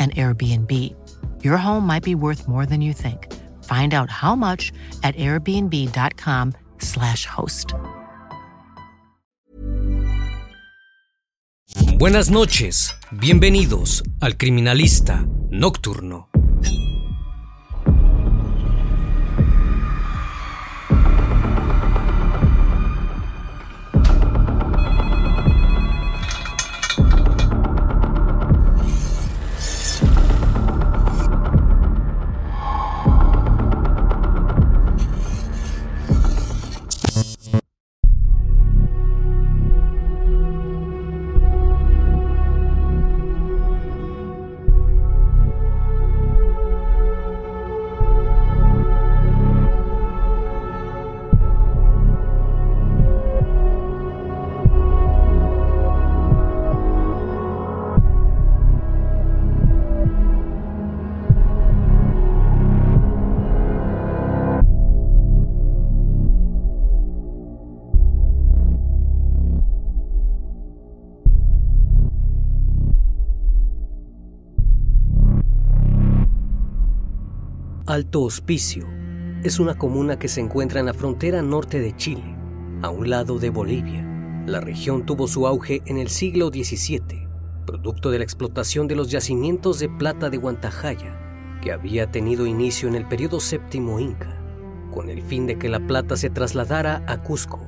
an Airbnb. Your home might be worth more than you think. Find out how much at airbnb.com/slash host. Buenas noches. Bienvenidos al Criminalista Nocturno. Alto Hospicio es una comuna que se encuentra en la frontera norte de Chile, a un lado de Bolivia. La región tuvo su auge en el siglo XVII, producto de la explotación de los yacimientos de plata de Huantajaya, que había tenido inicio en el periodo séptimo inca, con el fin de que la plata se trasladara a Cusco.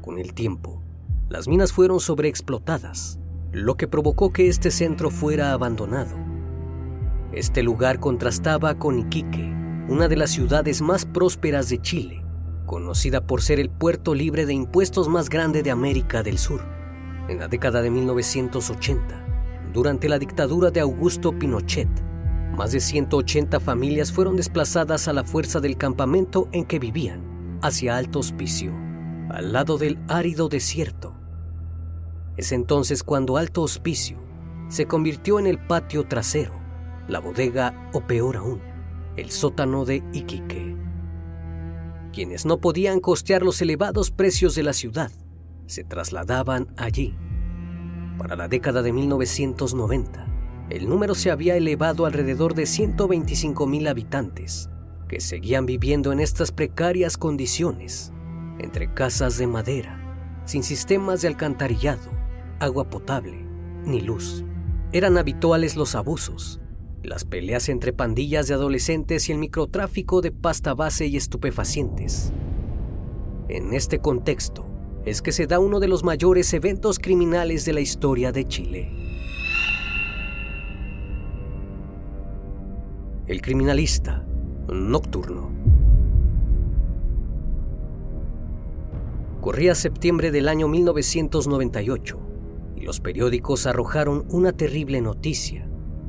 Con el tiempo, las minas fueron sobreexplotadas, lo que provocó que este centro fuera abandonado. Este lugar contrastaba con Iquique, una de las ciudades más prósperas de Chile, conocida por ser el puerto libre de impuestos más grande de América del Sur. En la década de 1980, durante la dictadura de Augusto Pinochet, más de 180 familias fueron desplazadas a la fuerza del campamento en que vivían, hacia Alto Hospicio, al lado del árido desierto. Es entonces cuando Alto Hospicio se convirtió en el patio trasero, la bodega o peor aún, el sótano de Iquique. Quienes no podían costear los elevados precios de la ciudad se trasladaban allí. Para la década de 1990, el número se había elevado alrededor de 125 mil habitantes, que seguían viviendo en estas precarias condiciones, entre casas de madera, sin sistemas de alcantarillado, agua potable ni luz. Eran habituales los abusos, las peleas entre pandillas de adolescentes y el microtráfico de pasta base y estupefacientes. En este contexto es que se da uno de los mayores eventos criminales de la historia de Chile. El criminalista nocturno. Corría septiembre del año 1998 y los periódicos arrojaron una terrible noticia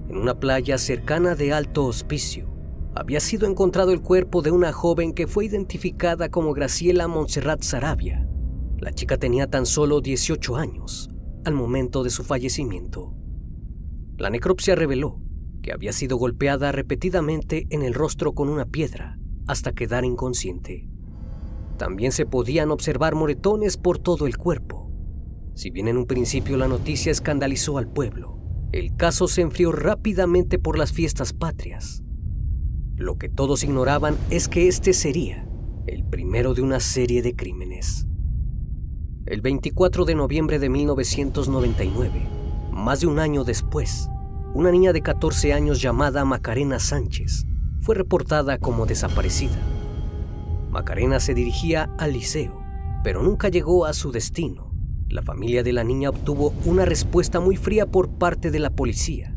en una playa cercana de Alto Hospicio, había sido encontrado el cuerpo de una joven que fue identificada como Graciela Montserrat Sarabia. La chica tenía tan solo 18 años al momento de su fallecimiento. La necropsia reveló que había sido golpeada repetidamente en el rostro con una piedra hasta quedar inconsciente. También se podían observar moretones por todo el cuerpo. Si bien en un principio la noticia escandalizó al pueblo, el caso se enfrió rápidamente por las fiestas patrias. Lo que todos ignoraban es que este sería el primero de una serie de crímenes. El 24 de noviembre de 1999, más de un año después, una niña de 14 años llamada Macarena Sánchez fue reportada como desaparecida. Macarena se dirigía al liceo, pero nunca llegó a su destino. La familia de la niña obtuvo una respuesta muy fría por parte de la policía.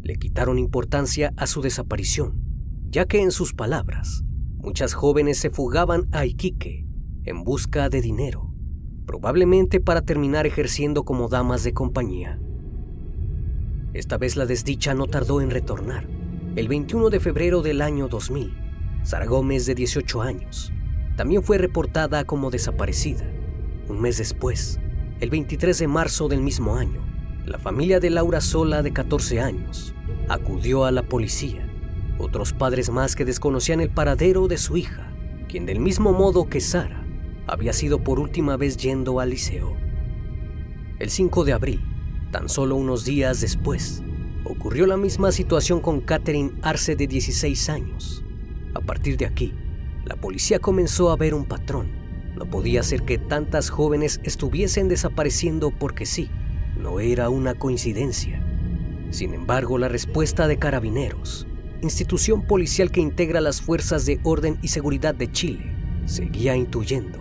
Le quitaron importancia a su desaparición, ya que en sus palabras, muchas jóvenes se fugaban a Iquique en busca de dinero, probablemente para terminar ejerciendo como damas de compañía. Esta vez la desdicha no tardó en retornar. El 21 de febrero del año 2000, Sara Gómez, de 18 años, también fue reportada como desaparecida. Un mes después, el 23 de marzo del mismo año, la familia de Laura Sola, de 14 años, acudió a la policía. Otros padres más que desconocían el paradero de su hija, quien del mismo modo que Sara, había sido por última vez yendo al liceo. El 5 de abril, Tan solo unos días después, ocurrió la misma situación con Catherine Arce de 16 años. A partir de aquí, la policía comenzó a ver un patrón. No podía ser que tantas jóvenes estuviesen desapareciendo porque sí, no era una coincidencia. Sin embargo, la respuesta de Carabineros, institución policial que integra las fuerzas de orden y seguridad de Chile, seguía intuyendo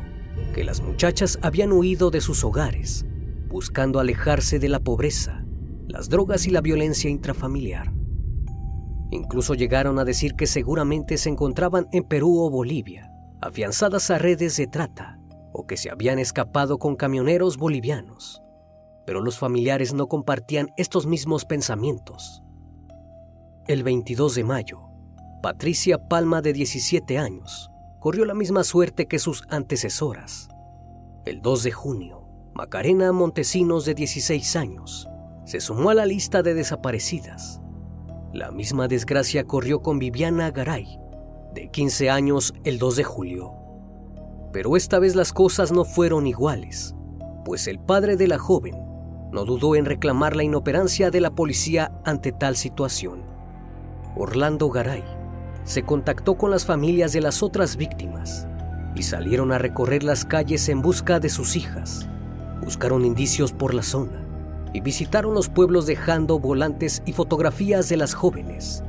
que las muchachas habían huido de sus hogares buscando alejarse de la pobreza, las drogas y la violencia intrafamiliar. Incluso llegaron a decir que seguramente se encontraban en Perú o Bolivia, afianzadas a redes de trata, o que se habían escapado con camioneros bolivianos. Pero los familiares no compartían estos mismos pensamientos. El 22 de mayo, Patricia Palma, de 17 años, corrió la misma suerte que sus antecesoras. El 2 de junio, Macarena Montesinos, de 16 años, se sumó a la lista de desaparecidas. La misma desgracia corrió con Viviana Garay, de 15 años, el 2 de julio. Pero esta vez las cosas no fueron iguales, pues el padre de la joven no dudó en reclamar la inoperancia de la policía ante tal situación. Orlando Garay se contactó con las familias de las otras víctimas y salieron a recorrer las calles en busca de sus hijas buscaron indicios por la zona y visitaron los pueblos dejando volantes y fotografías de las jóvenes.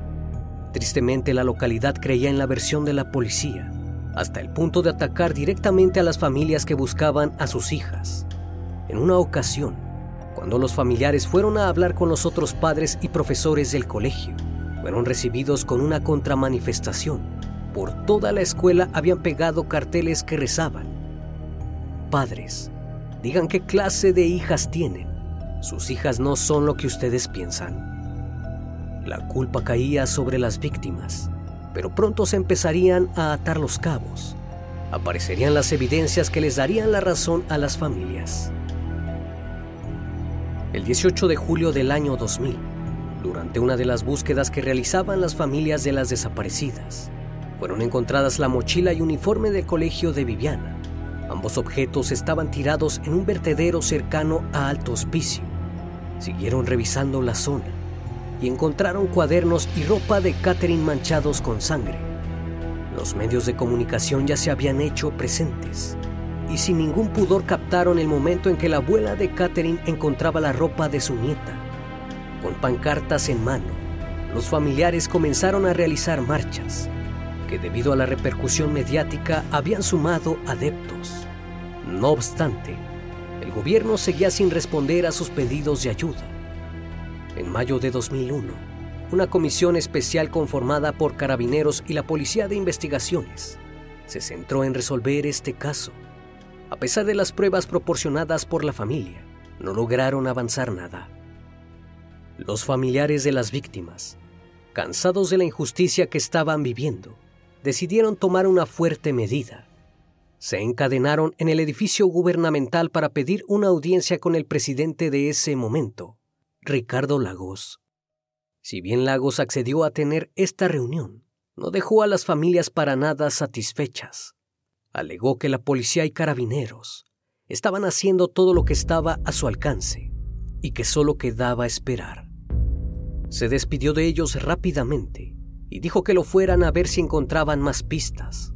Tristemente la localidad creía en la versión de la policía, hasta el punto de atacar directamente a las familias que buscaban a sus hijas. En una ocasión, cuando los familiares fueron a hablar con los otros padres y profesores del colegio, fueron recibidos con una contramanifestación. Por toda la escuela habían pegado carteles que rezaban, Padres, Digan qué clase de hijas tienen. Sus hijas no son lo que ustedes piensan. La culpa caía sobre las víctimas, pero pronto se empezarían a atar los cabos. Aparecerían las evidencias que les darían la razón a las familias. El 18 de julio del año 2000, durante una de las búsquedas que realizaban las familias de las desaparecidas, fueron encontradas la mochila y uniforme del colegio de Viviana, Ambos objetos estaban tirados en un vertedero cercano a Alto Hospicio. Siguieron revisando la zona y encontraron cuadernos y ropa de Catherine manchados con sangre. Los medios de comunicación ya se habían hecho presentes y sin ningún pudor captaron el momento en que la abuela de Catherine encontraba la ropa de su nieta. Con pancartas en mano, los familiares comenzaron a realizar marchas que debido a la repercusión mediática habían sumado adeptos. No obstante, el gobierno seguía sin responder a sus pedidos de ayuda. En mayo de 2001, una comisión especial conformada por carabineros y la Policía de Investigaciones se centró en resolver este caso. A pesar de las pruebas proporcionadas por la familia, no lograron avanzar nada. Los familiares de las víctimas, cansados de la injusticia que estaban viviendo, decidieron tomar una fuerte medida. Se encadenaron en el edificio gubernamental para pedir una audiencia con el presidente de ese momento, Ricardo Lagos. Si bien Lagos accedió a tener esta reunión, no dejó a las familias para nada satisfechas. Alegó que la policía y carabineros estaban haciendo todo lo que estaba a su alcance y que solo quedaba esperar. Se despidió de ellos rápidamente y dijo que lo fueran a ver si encontraban más pistas.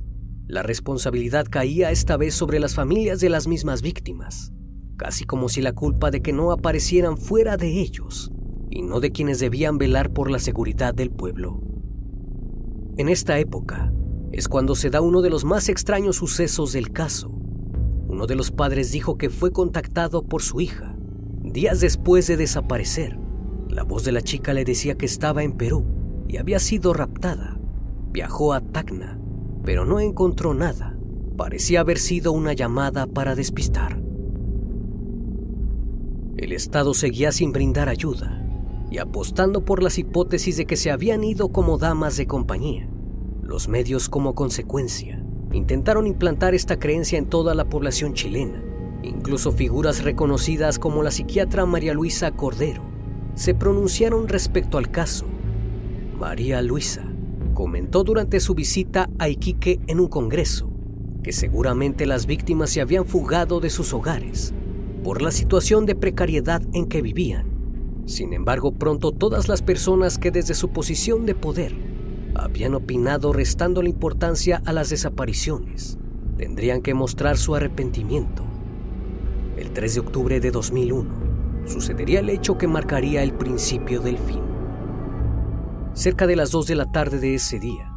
La responsabilidad caía esta vez sobre las familias de las mismas víctimas, casi como si la culpa de que no aparecieran fuera de ellos y no de quienes debían velar por la seguridad del pueblo. En esta época es cuando se da uno de los más extraños sucesos del caso. Uno de los padres dijo que fue contactado por su hija días después de desaparecer. La voz de la chica le decía que estaba en Perú y había sido raptada. Viajó a Tacna, pero no encontró nada. Parecía haber sido una llamada para despistar. El Estado seguía sin brindar ayuda y apostando por las hipótesis de que se habían ido como damas de compañía. Los medios como consecuencia intentaron implantar esta creencia en toda la población chilena. Incluso figuras reconocidas como la psiquiatra María Luisa Cordero se pronunciaron respecto al caso. María Luisa comentó durante su visita a Iquique en un congreso que seguramente las víctimas se habían fugado de sus hogares por la situación de precariedad en que vivían. Sin embargo, pronto todas las personas que desde su posición de poder habían opinado restando la importancia a las desapariciones tendrían que mostrar su arrepentimiento. El 3 de octubre de 2001 sucedería el hecho que marcaría el principio del fin. Cerca de las 2 de la tarde de ese día,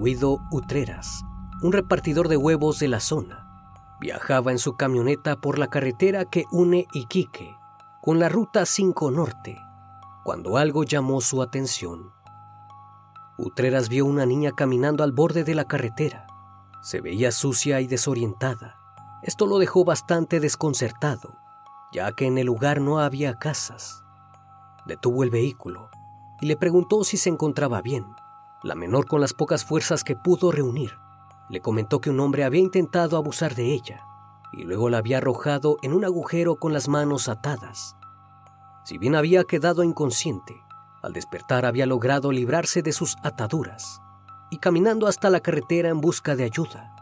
Guido Utreras, un repartidor de huevos de la zona, Viajaba en su camioneta por la carretera que une Iquique con la Ruta 5 Norte, cuando algo llamó su atención. Utreras vio una niña caminando al borde de la carretera. Se veía sucia y desorientada. Esto lo dejó bastante desconcertado, ya que en el lugar no había casas. Detuvo el vehículo y le preguntó si se encontraba bien. La menor con las pocas fuerzas que pudo reunir le comentó que un hombre había intentado abusar de ella y luego la había arrojado en un agujero con las manos atadas. Si bien había quedado inconsciente, al despertar había logrado librarse de sus ataduras y caminando hasta la carretera en busca de ayuda.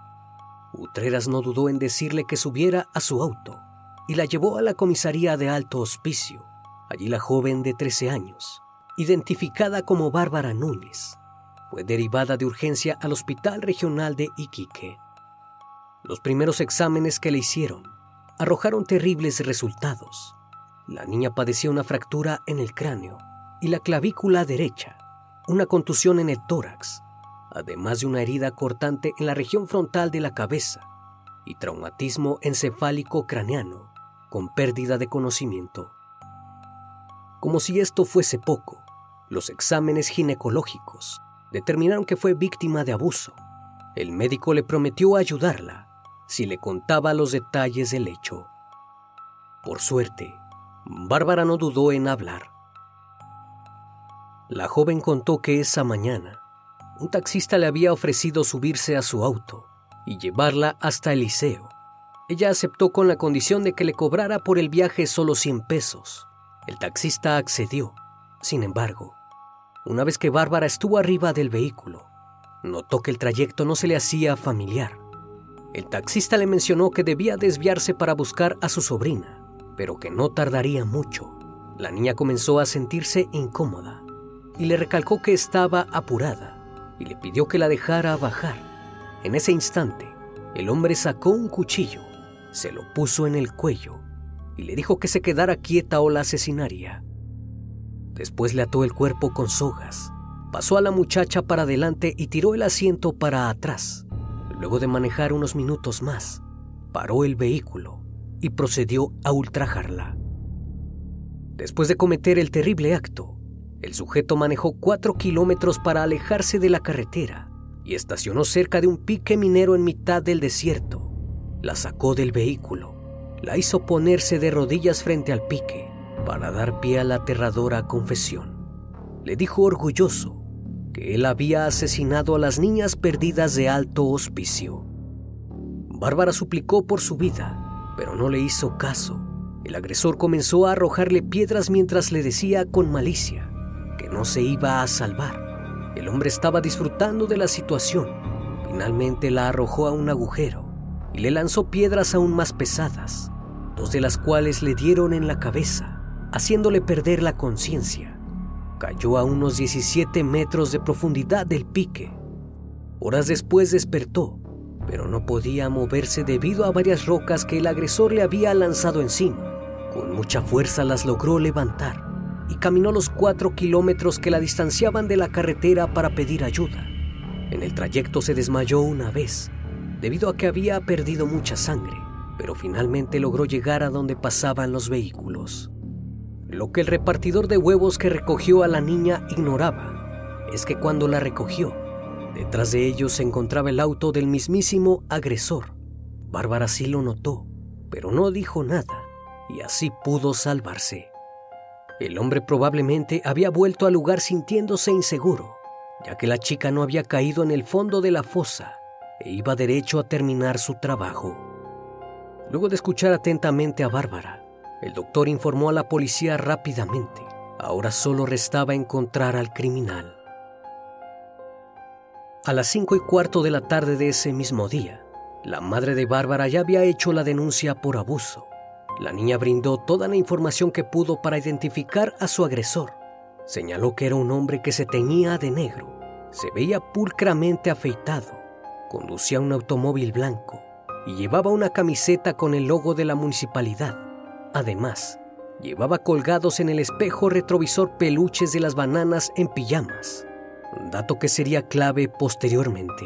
Utreras no dudó en decirle que subiera a su auto y la llevó a la comisaría de alto hospicio. Allí la joven de 13 años, identificada como Bárbara Núñez, fue derivada de urgencia al Hospital Regional de Iquique. Los primeros exámenes que le hicieron arrojaron terribles resultados. La niña padecía una fractura en el cráneo y la clavícula derecha, una contusión en el tórax, además de una herida cortante en la región frontal de la cabeza y traumatismo encefálico craneano con pérdida de conocimiento. Como si esto fuese poco, los exámenes ginecológicos determinaron que fue víctima de abuso. El médico le prometió ayudarla si le contaba los detalles del hecho. Por suerte, Bárbara no dudó en hablar. La joven contó que esa mañana un taxista le había ofrecido subirse a su auto y llevarla hasta el liceo. Ella aceptó con la condición de que le cobrara por el viaje solo 100 pesos. El taxista accedió. Sin embargo, una vez que Bárbara estuvo arriba del vehículo, notó que el trayecto no se le hacía familiar. El taxista le mencionó que debía desviarse para buscar a su sobrina, pero que no tardaría mucho. La niña comenzó a sentirse incómoda y le recalcó que estaba apurada y le pidió que la dejara bajar. En ese instante, el hombre sacó un cuchillo, se lo puso en el cuello y le dijo que se quedara quieta o la asesinaría. Después le ató el cuerpo con sogas, pasó a la muchacha para adelante y tiró el asiento para atrás. Luego de manejar unos minutos más, paró el vehículo y procedió a ultrajarla. Después de cometer el terrible acto, el sujeto manejó cuatro kilómetros para alejarse de la carretera y estacionó cerca de un pique minero en mitad del desierto. La sacó del vehículo, la hizo ponerse de rodillas frente al pique para dar pie a la aterradora confesión. Le dijo orgulloso que él había asesinado a las niñas perdidas de alto hospicio. Bárbara suplicó por su vida, pero no le hizo caso. el agresor comenzó a arrojarle piedras mientras le decía con malicia que no se iba a salvar. El hombre estaba disfrutando de la situación. Finalmente la arrojó a un agujero y le lanzó piedras aún más pesadas, dos de las cuales le dieron en la cabeza, haciéndole perder la conciencia. Cayó a unos 17 metros de profundidad del pique. Horas después despertó, pero no podía moverse debido a varias rocas que el agresor le había lanzado encima. Con mucha fuerza las logró levantar y caminó los cuatro kilómetros que la distanciaban de la carretera para pedir ayuda. En el trayecto se desmayó una vez, debido a que había perdido mucha sangre, pero finalmente logró llegar a donde pasaban los vehículos. Lo que el repartidor de huevos que recogió a la niña ignoraba es que cuando la recogió, detrás de ellos se encontraba el auto del mismísimo agresor. Bárbara sí lo notó, pero no dijo nada y así pudo salvarse. El hombre probablemente había vuelto al lugar sintiéndose inseguro, ya que la chica no había caído en el fondo de la fosa e iba derecho a terminar su trabajo. Luego de escuchar atentamente a Bárbara, el doctor informó a la policía rápidamente. Ahora solo restaba encontrar al criminal. A las cinco y cuarto de la tarde de ese mismo día, la madre de Bárbara ya había hecho la denuncia por abuso la niña brindó toda la información que pudo para identificar a su agresor. Señaló que era un hombre que se teñía de negro, se veía pulcramente afeitado, conducía un automóvil blanco y llevaba una camiseta con el logo de la municipalidad. Además, llevaba colgados en el espejo retrovisor peluches de las bananas en pijamas, dato que sería clave posteriormente.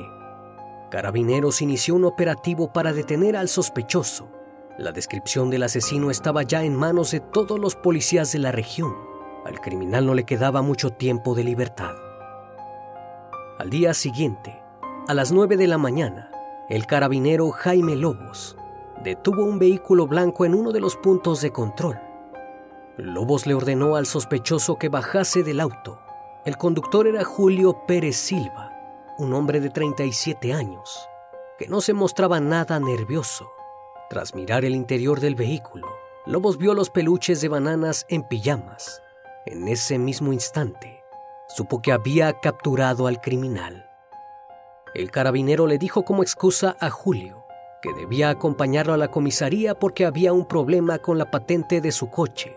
Carabineros inició un operativo para detener al sospechoso la descripción del asesino estaba ya en manos de todos los policías de la región. Al criminal no le quedaba mucho tiempo de libertad. Al día siguiente, a las 9 de la mañana, el carabinero Jaime Lobos detuvo un vehículo blanco en uno de los puntos de control. Lobos le ordenó al sospechoso que bajase del auto. El conductor era Julio Pérez Silva, un hombre de 37 años, que no se mostraba nada nervioso tras mirar el interior del vehículo, Lobos vio los peluches de bananas en pijamas. En ese mismo instante, supo que había capturado al criminal. El carabinero le dijo como excusa a Julio que debía acompañarlo a la comisaría porque había un problema con la patente de su coche.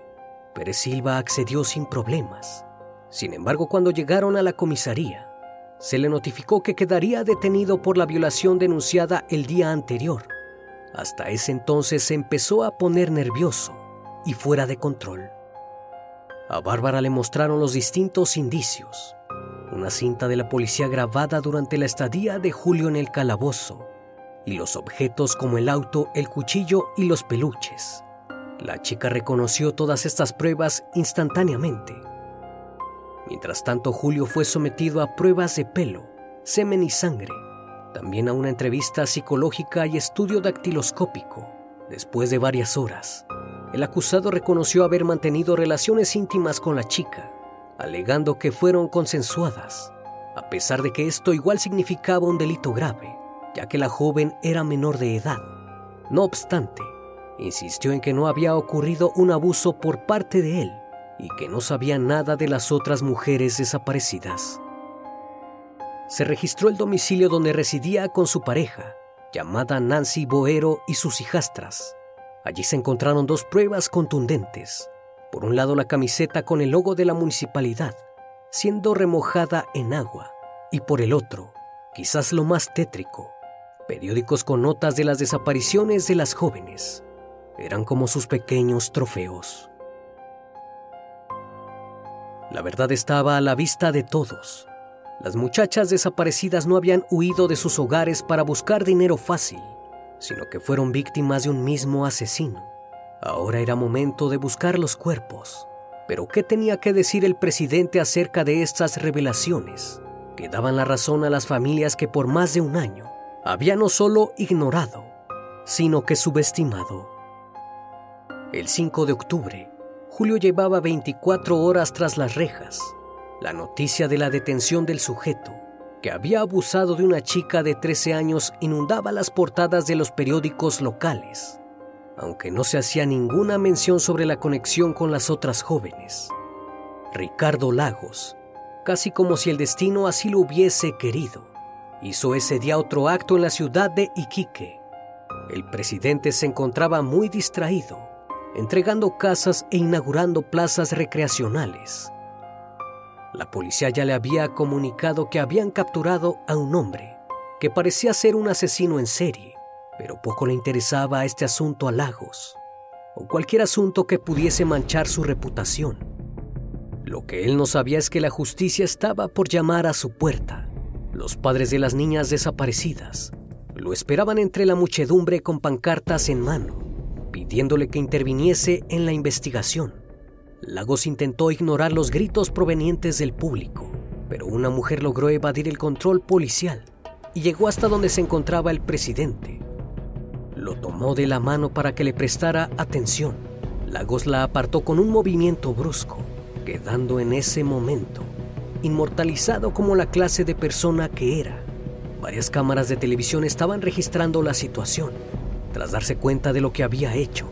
Pérez Silva accedió sin problemas. Sin embargo, cuando llegaron a la comisaría, se le notificó que quedaría detenido por la violación denunciada el día anterior hasta ese entonces se empezó a poner nervioso y fuera de control. A Bárbara le mostraron los distintos indicios. Una cinta de la policía grabada durante la estadía de Julio en el calabozo y los objetos como el auto, el cuchillo y los peluches. La chica reconoció todas estas pruebas instantáneamente. Mientras tanto, Julio fue sometido a pruebas de pelo, semen y sangre también a una entrevista psicológica y estudio dactiloscópico. Después de varias horas, el acusado reconoció haber mantenido relaciones íntimas con la chica, alegando que fueron consensuadas, a pesar de que esto igual significaba un delito grave, ya que la joven era menor de edad. No obstante, insistió en que no había ocurrido un abuso por parte de él y que no sabía nada de las otras mujeres desaparecidas se registró el domicilio donde residía con su pareja, llamada Nancy Boero y sus hijastras. Allí se encontraron dos pruebas contundentes. Por un lado, la camiseta con el logo de la municipalidad, siendo remojada en agua, y por el otro, quizás lo más tétrico, periódicos con notas de las desapariciones de las jóvenes. Eran como sus pequeños trofeos. La verdad estaba a la vista de todos. Las muchachas desaparecidas no habían huido de sus hogares para buscar dinero fácil, sino que fueron víctimas de un mismo asesino. Ahora era momento de buscar los cuerpos. Pero ¿qué tenía que decir el presidente acerca de estas revelaciones? Que daban la razón a las familias que por más de un año había no solo ignorado, sino que subestimado. El 5 de octubre, Julio llevaba 24 horas tras las rejas la noticia de la detención del sujeto, que había abusado de una chica de 13 años, inundaba las portadas de los periódicos locales. aunque no se hacía ninguna mención sobre la conexión con las otras jóvenes. Ricardo Lagos, casi como si el destino así lo hubiese querido, hizo ese día otro acto en la ciudad de Iquique. El presidente se encontraba muy distraído, entregando casas e inaugurando plazas recreacionales. La policía ya le había comunicado que habían capturado a un hombre que parecía ser un asesino en serie, pero poco le interesaba este asunto a Lagos, o cualquier asunto que pudiese manchar su reputación. Lo que él no sabía es que la justicia estaba por llamar a su puerta. Los padres de las niñas desaparecidas lo esperaban entre la muchedumbre con pancartas en mano, pidiéndole que interviniese en la investigación. Lagos intentó ignorar los gritos provenientes del público, pero una mujer logró evadir el control policial y llegó hasta donde se encontraba el presidente. Lo tomó de la mano para que le prestara atención. Lagos la apartó con un movimiento brusco, quedando en ese momento inmortalizado como la clase de persona que era. Varias cámaras de televisión estaban registrando la situación. Tras darse cuenta de lo que había hecho,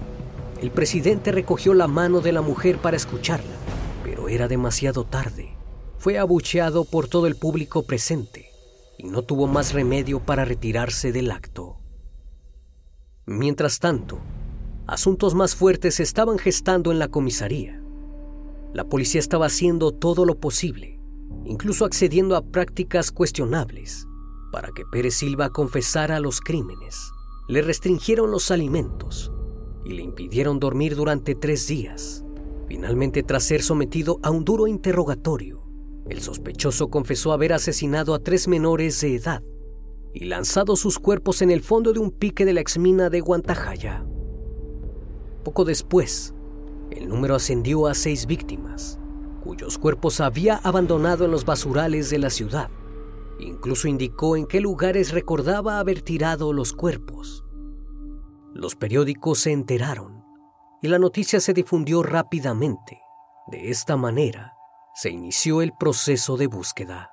el presidente recogió la mano de la mujer para escucharla, pero era demasiado tarde. Fue abucheado por todo el público presente y no tuvo más remedio para retirarse del acto. Mientras tanto, asuntos más fuertes se estaban gestando en la comisaría. La policía estaba haciendo todo lo posible, incluso accediendo a prácticas cuestionables, para que Pérez Silva confesara los crímenes. Le restringieron los alimentos y le impidieron dormir durante tres días. Finalmente, tras ser sometido a un duro interrogatorio, el sospechoso confesó haber asesinado a tres menores de edad y lanzado sus cuerpos en el fondo de un pique de la exmina de Guantajaya. Poco después, el número ascendió a seis víctimas, cuyos cuerpos había abandonado en los basurales de la ciudad. Incluso indicó en qué lugares recordaba haber tirado los cuerpos. Los periódicos se enteraron y la noticia se difundió rápidamente. De esta manera, se inició el proceso de búsqueda.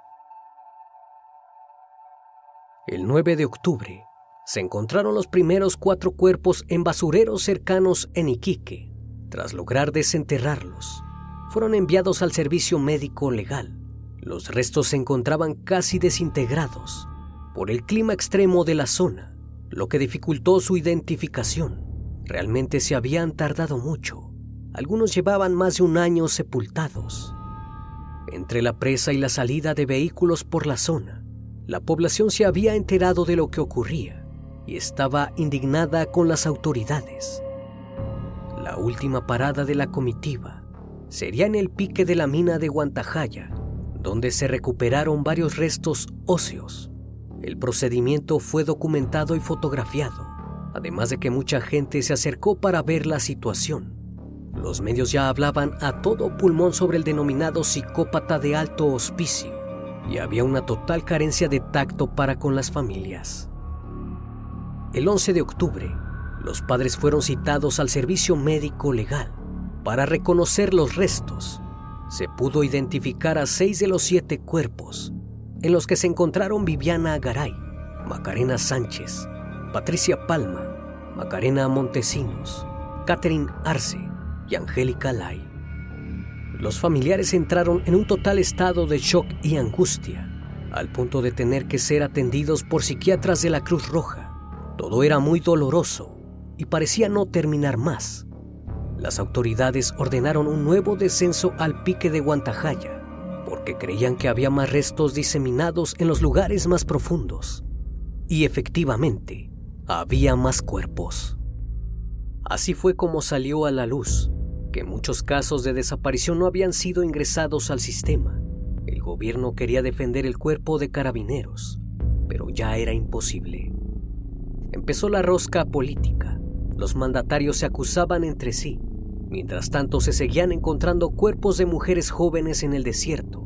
El 9 de octubre se encontraron los primeros cuatro cuerpos en basureros cercanos en Iquique. Tras lograr desenterrarlos, fueron enviados al servicio médico legal. Los restos se encontraban casi desintegrados por el clima extremo de la zona, lo que dificultó su identificación. Realmente se habían tardado mucho. Algunos llevaban más de un año sepultados. Entre la presa y la salida de vehículos por la zona, la población se había enterado de lo que ocurría y estaba indignada con las autoridades. La última parada de la comitiva sería en el pique de la mina de Guantajaya, donde se recuperaron varios restos óseos. El procedimiento fue documentado y fotografiado, además de que mucha gente se acercó para ver la situación. Los medios ya hablaban a todo pulmón sobre el denominado psicópata de alto hospicio y había una total carencia de tacto para con las familias. El 11 de octubre, los padres fueron citados al servicio médico legal para reconocer los restos. Se pudo identificar a seis de los siete cuerpos, en los que se encontraron Viviana Garay, Macarena Sánchez, Patricia Palma, Macarena Montesinos, Catherine Arce, y Angélica Lai. Los familiares entraron en un total estado de shock y angustia, al punto de tener que ser atendidos por psiquiatras de la Cruz Roja. Todo era muy doloroso y parecía no terminar más. Las autoridades ordenaron un nuevo descenso al pique de Guantajaya, porque creían que había más restos diseminados en los lugares más profundos. Y efectivamente, había más cuerpos. Así fue como salió a la luz que muchos casos de desaparición no habían sido ingresados al sistema. El gobierno quería defender el cuerpo de carabineros, pero ya era imposible. Empezó la rosca política. Los mandatarios se acusaban entre sí. Mientras tanto se seguían encontrando cuerpos de mujeres jóvenes en el desierto.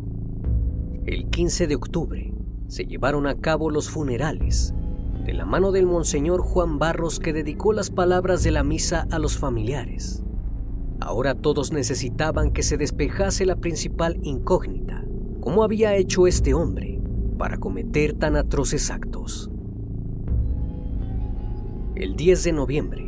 El 15 de octubre se llevaron a cabo los funerales de la mano del monseñor Juan Barros que dedicó las palabras de la misa a los familiares. Ahora todos necesitaban que se despejase la principal incógnita. ¿Cómo había hecho este hombre para cometer tan atroces actos? El 10 de noviembre,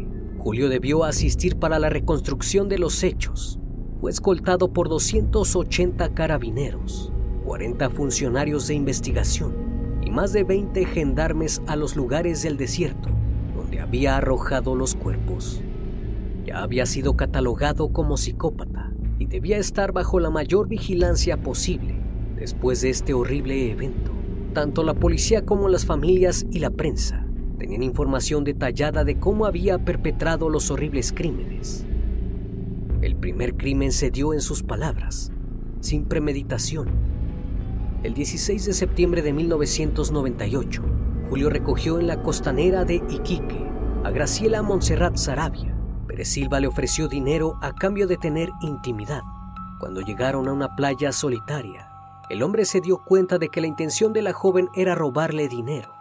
Julio debió asistir para la reconstrucción de los hechos. Fue escoltado por 280 carabineros, 40 funcionarios de investigación y más de 20 gendarmes a los lugares del desierto donde había arrojado los cuerpos. Ya había sido catalogado como psicópata y debía estar bajo la mayor vigilancia posible después de este horrible evento. Tanto la policía como las familias y la prensa tenían información detallada de cómo había perpetrado los horribles crímenes. El primer crimen se dio en sus palabras, sin premeditación. El 16 de septiembre de 1998, Julio recogió en la costanera de Iquique a Graciela Montserrat Sarabia. Pérez Silva le ofreció dinero a cambio de tener intimidad. Cuando llegaron a una playa solitaria, el hombre se dio cuenta de que la intención de la joven era robarle dinero.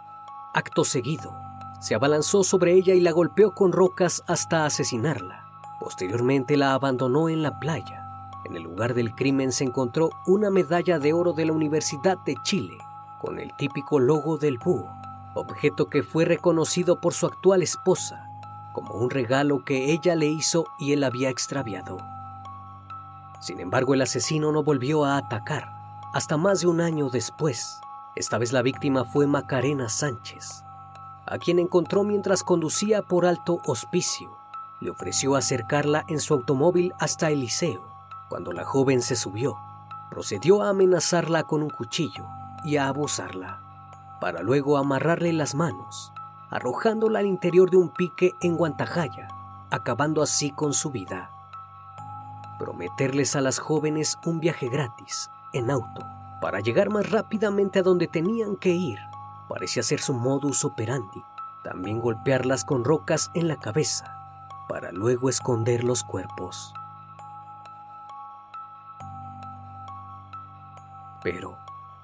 Acto seguido, se abalanzó sobre ella y la golpeó con rocas hasta asesinarla. Posteriormente la abandonó en la playa. En el lugar del crimen se encontró una medalla de oro de la Universidad de Chile con el típico logo del búho, objeto que fue reconocido por su actual esposa como un regalo que ella le hizo y él había extraviado. Sin embargo, el asesino no volvió a atacar hasta más de un año después. Esta vez la víctima fue Macarena Sánchez, a quien encontró mientras conducía por alto hospicio. Le ofreció acercarla en su automóvil hasta el liceo. Cuando la joven se subió, procedió a amenazarla con un cuchillo y a abusarla, para luego amarrarle las manos, arrojándola al interior de un pique en Guantajaya, acabando así con su vida. Prometerles a las jóvenes un viaje gratis en auto para llegar más rápidamente a donde tenían que ir parecía ser su modus operandi. También golpearlas con rocas en la cabeza para luego esconder los cuerpos. Pero,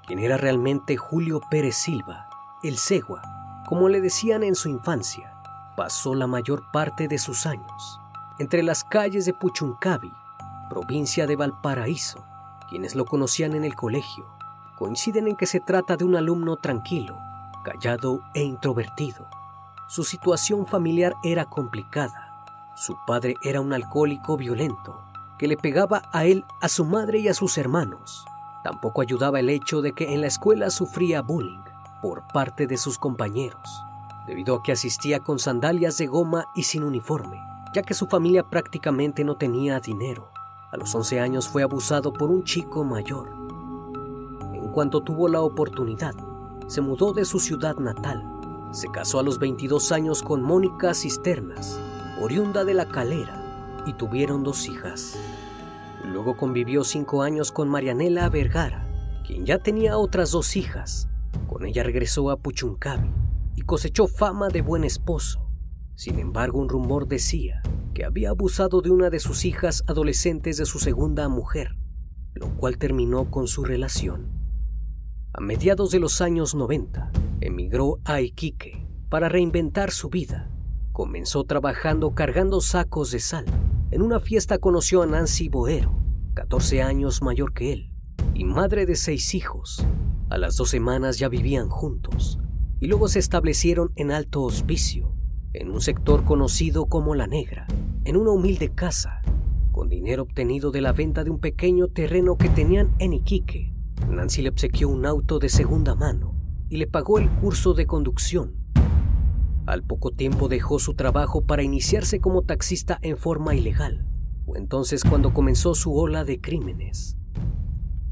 ¿quién era realmente Julio Pérez Silva, el Cegua, como le decían en su infancia? Pasó la mayor parte de sus años entre las calles de Puchuncavi, provincia de Valparaíso. Quienes lo conocían en el colegio coinciden en que se trata de un alumno tranquilo, callado e introvertido. Su situación familiar era complicada. Su padre era un alcohólico violento que le pegaba a él, a su madre y a sus hermanos. Tampoco ayudaba el hecho de que en la escuela sufría bullying por parte de sus compañeros, debido a que asistía con sandalias de goma y sin uniforme, ya que su familia prácticamente no tenía dinero. A los 11 años fue abusado por un chico mayor. En cuanto tuvo la oportunidad, se mudó de su ciudad natal. Se casó a los 22 años con Mónica Cisternas, oriunda de La Calera, y tuvieron dos hijas. Luego convivió cinco años con Marianela Vergara, quien ya tenía otras dos hijas. Con ella regresó a Puchuncavi y cosechó fama de buen esposo. Sin embargo, un rumor decía que había abusado de una de sus hijas adolescentes de su segunda mujer, lo cual terminó con su relación. A mediados de los años 90, emigró a Iquique para reinventar su vida. Comenzó trabajando cargando sacos de sal. En una fiesta conoció a Nancy Boero, 14 años mayor que él, y madre de seis hijos. A las dos semanas ya vivían juntos, y luego se establecieron en Alto Hospicio, en un sector conocido como La Negra, en una humilde casa, con dinero obtenido de la venta de un pequeño terreno que tenían en Iquique. Nancy le obsequió un auto de segunda mano y le pagó el curso de conducción. Al poco tiempo dejó su trabajo para iniciarse como taxista en forma ilegal. Fue entonces cuando comenzó su ola de crímenes.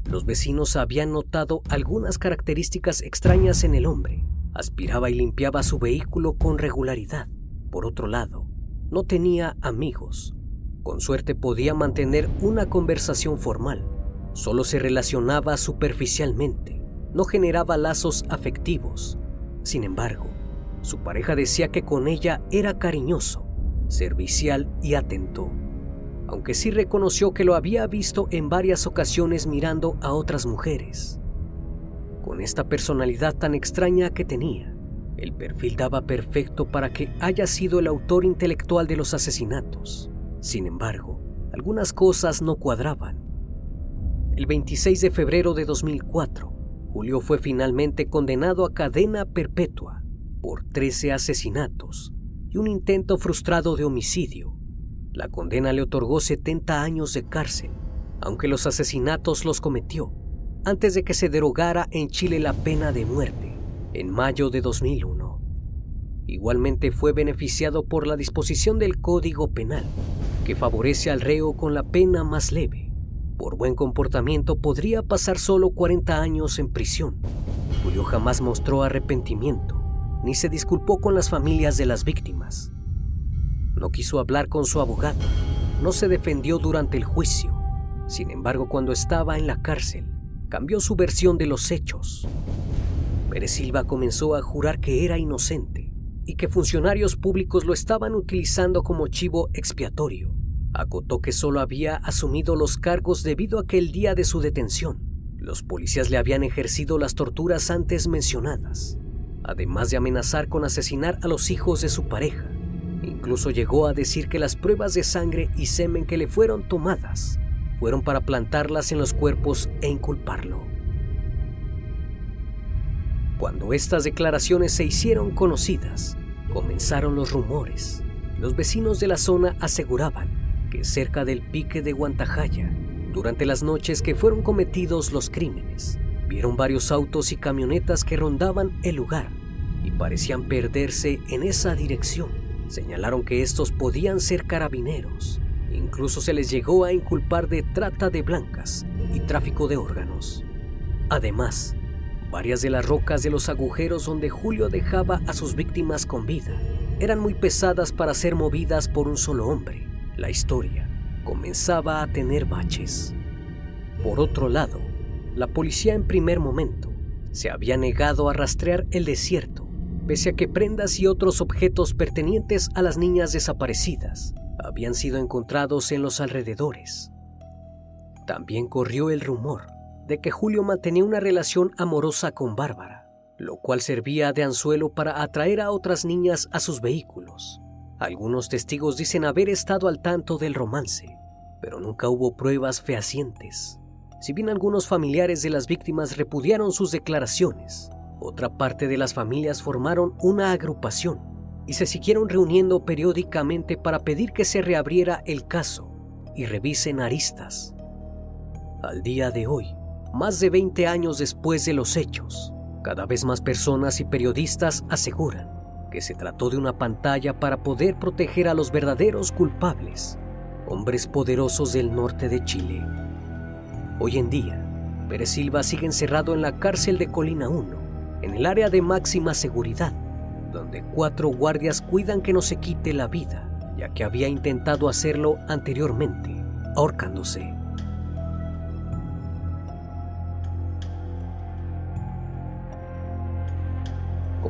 Los vecinos habían notado algunas características extrañas en el hombre. Aspiraba y limpiaba su vehículo con regularidad. Por otro lado, no tenía amigos. Con suerte podía mantener una conversación formal Solo se relacionaba superficialmente, no generaba lazos afectivos. Sin embargo, su pareja decía que con ella era cariñoso, servicial y atento, aunque sí reconoció que lo había visto en varias ocasiones mirando a otras mujeres. Con esta personalidad tan extraña que tenía, el perfil daba perfecto para que haya sido el autor intelectual de los asesinatos. Sin embargo, algunas cosas no cuadraban el 26 de febrero de 2004, Julio fue finalmente condenado a cadena perpetua por 13 asesinatos y un intento frustrado de homicidio. La condena le otorgó 70 años de cárcel, aunque los asesinatos los cometió antes de que se derogara en Chile la pena de muerte en mayo de 2001. Igualmente fue beneficiado por la disposición del Código Penal, que favorece al reo con la pena más leve. Por buen comportamiento podría pasar solo 40 años en prisión. Julio jamás mostró arrepentimiento, ni se disculpó con las familias de las víctimas. No quiso hablar con su abogado, no se defendió durante el juicio. Sin embargo, cuando estaba en la cárcel, cambió su versión de los hechos. Pérez Silva comenzó a jurar que era inocente y que funcionarios públicos lo estaban utilizando como chivo expiatorio. Acotó que solo había asumido los cargos debido a que el día de su detención, los policías le habían ejercido las torturas antes mencionadas, además de amenazar con asesinar a los hijos de su pareja. Incluso llegó a decir que las pruebas de sangre y semen que le fueron tomadas fueron para plantarlas en los cuerpos e inculparlo. Cuando estas declaraciones se hicieron conocidas, comenzaron los rumores. Los vecinos de la zona aseguraban cerca del pique de Guantajaya, durante las noches que fueron cometidos los crímenes, vieron varios autos y camionetas que rondaban el lugar y parecían perderse en esa dirección. Señalaron que estos podían ser carabineros Incluso se les llegó a inculpar de trata de blancas y tráfico de órganos. Además, varias de las rocas de los agujeros donde Julio dejaba a sus víctimas con vida eran muy pesadas para ser movidas por un solo hombre. La historia comenzaba a tener baches. Por otro lado, la policía en primer momento se había negado a rastrear el desierto, pese a que prendas y otros objetos pertenecientes a las niñas desaparecidas habían sido encontrados en los alrededores. También corrió el rumor de que Julio mantenía una relación amorosa con Bárbara, lo cual servía de anzuelo para atraer a otras niñas a sus vehículos. Algunos testigos dicen haber estado al tanto del romance, pero nunca hubo pruebas fehacientes. Si bien algunos familiares de las víctimas repudiaron sus declaraciones, otra parte de las familias formaron una agrupación y se siguieron reuniendo periódicamente para pedir que se reabriera el caso y revisen aristas. Al día de hoy, más de 20 años después de los hechos, cada vez más personas y periodistas aseguran que se trató de una pantalla para poder proteger a los verdaderos culpables, hombres poderosos del norte de Chile. Hoy en día, Pérez Silva sigue encerrado en la cárcel de Colina 1, en el área de máxima seguridad, donde cuatro guardias cuidan que no se quite la vida, ya que había intentado hacerlo anteriormente, ahorcándose.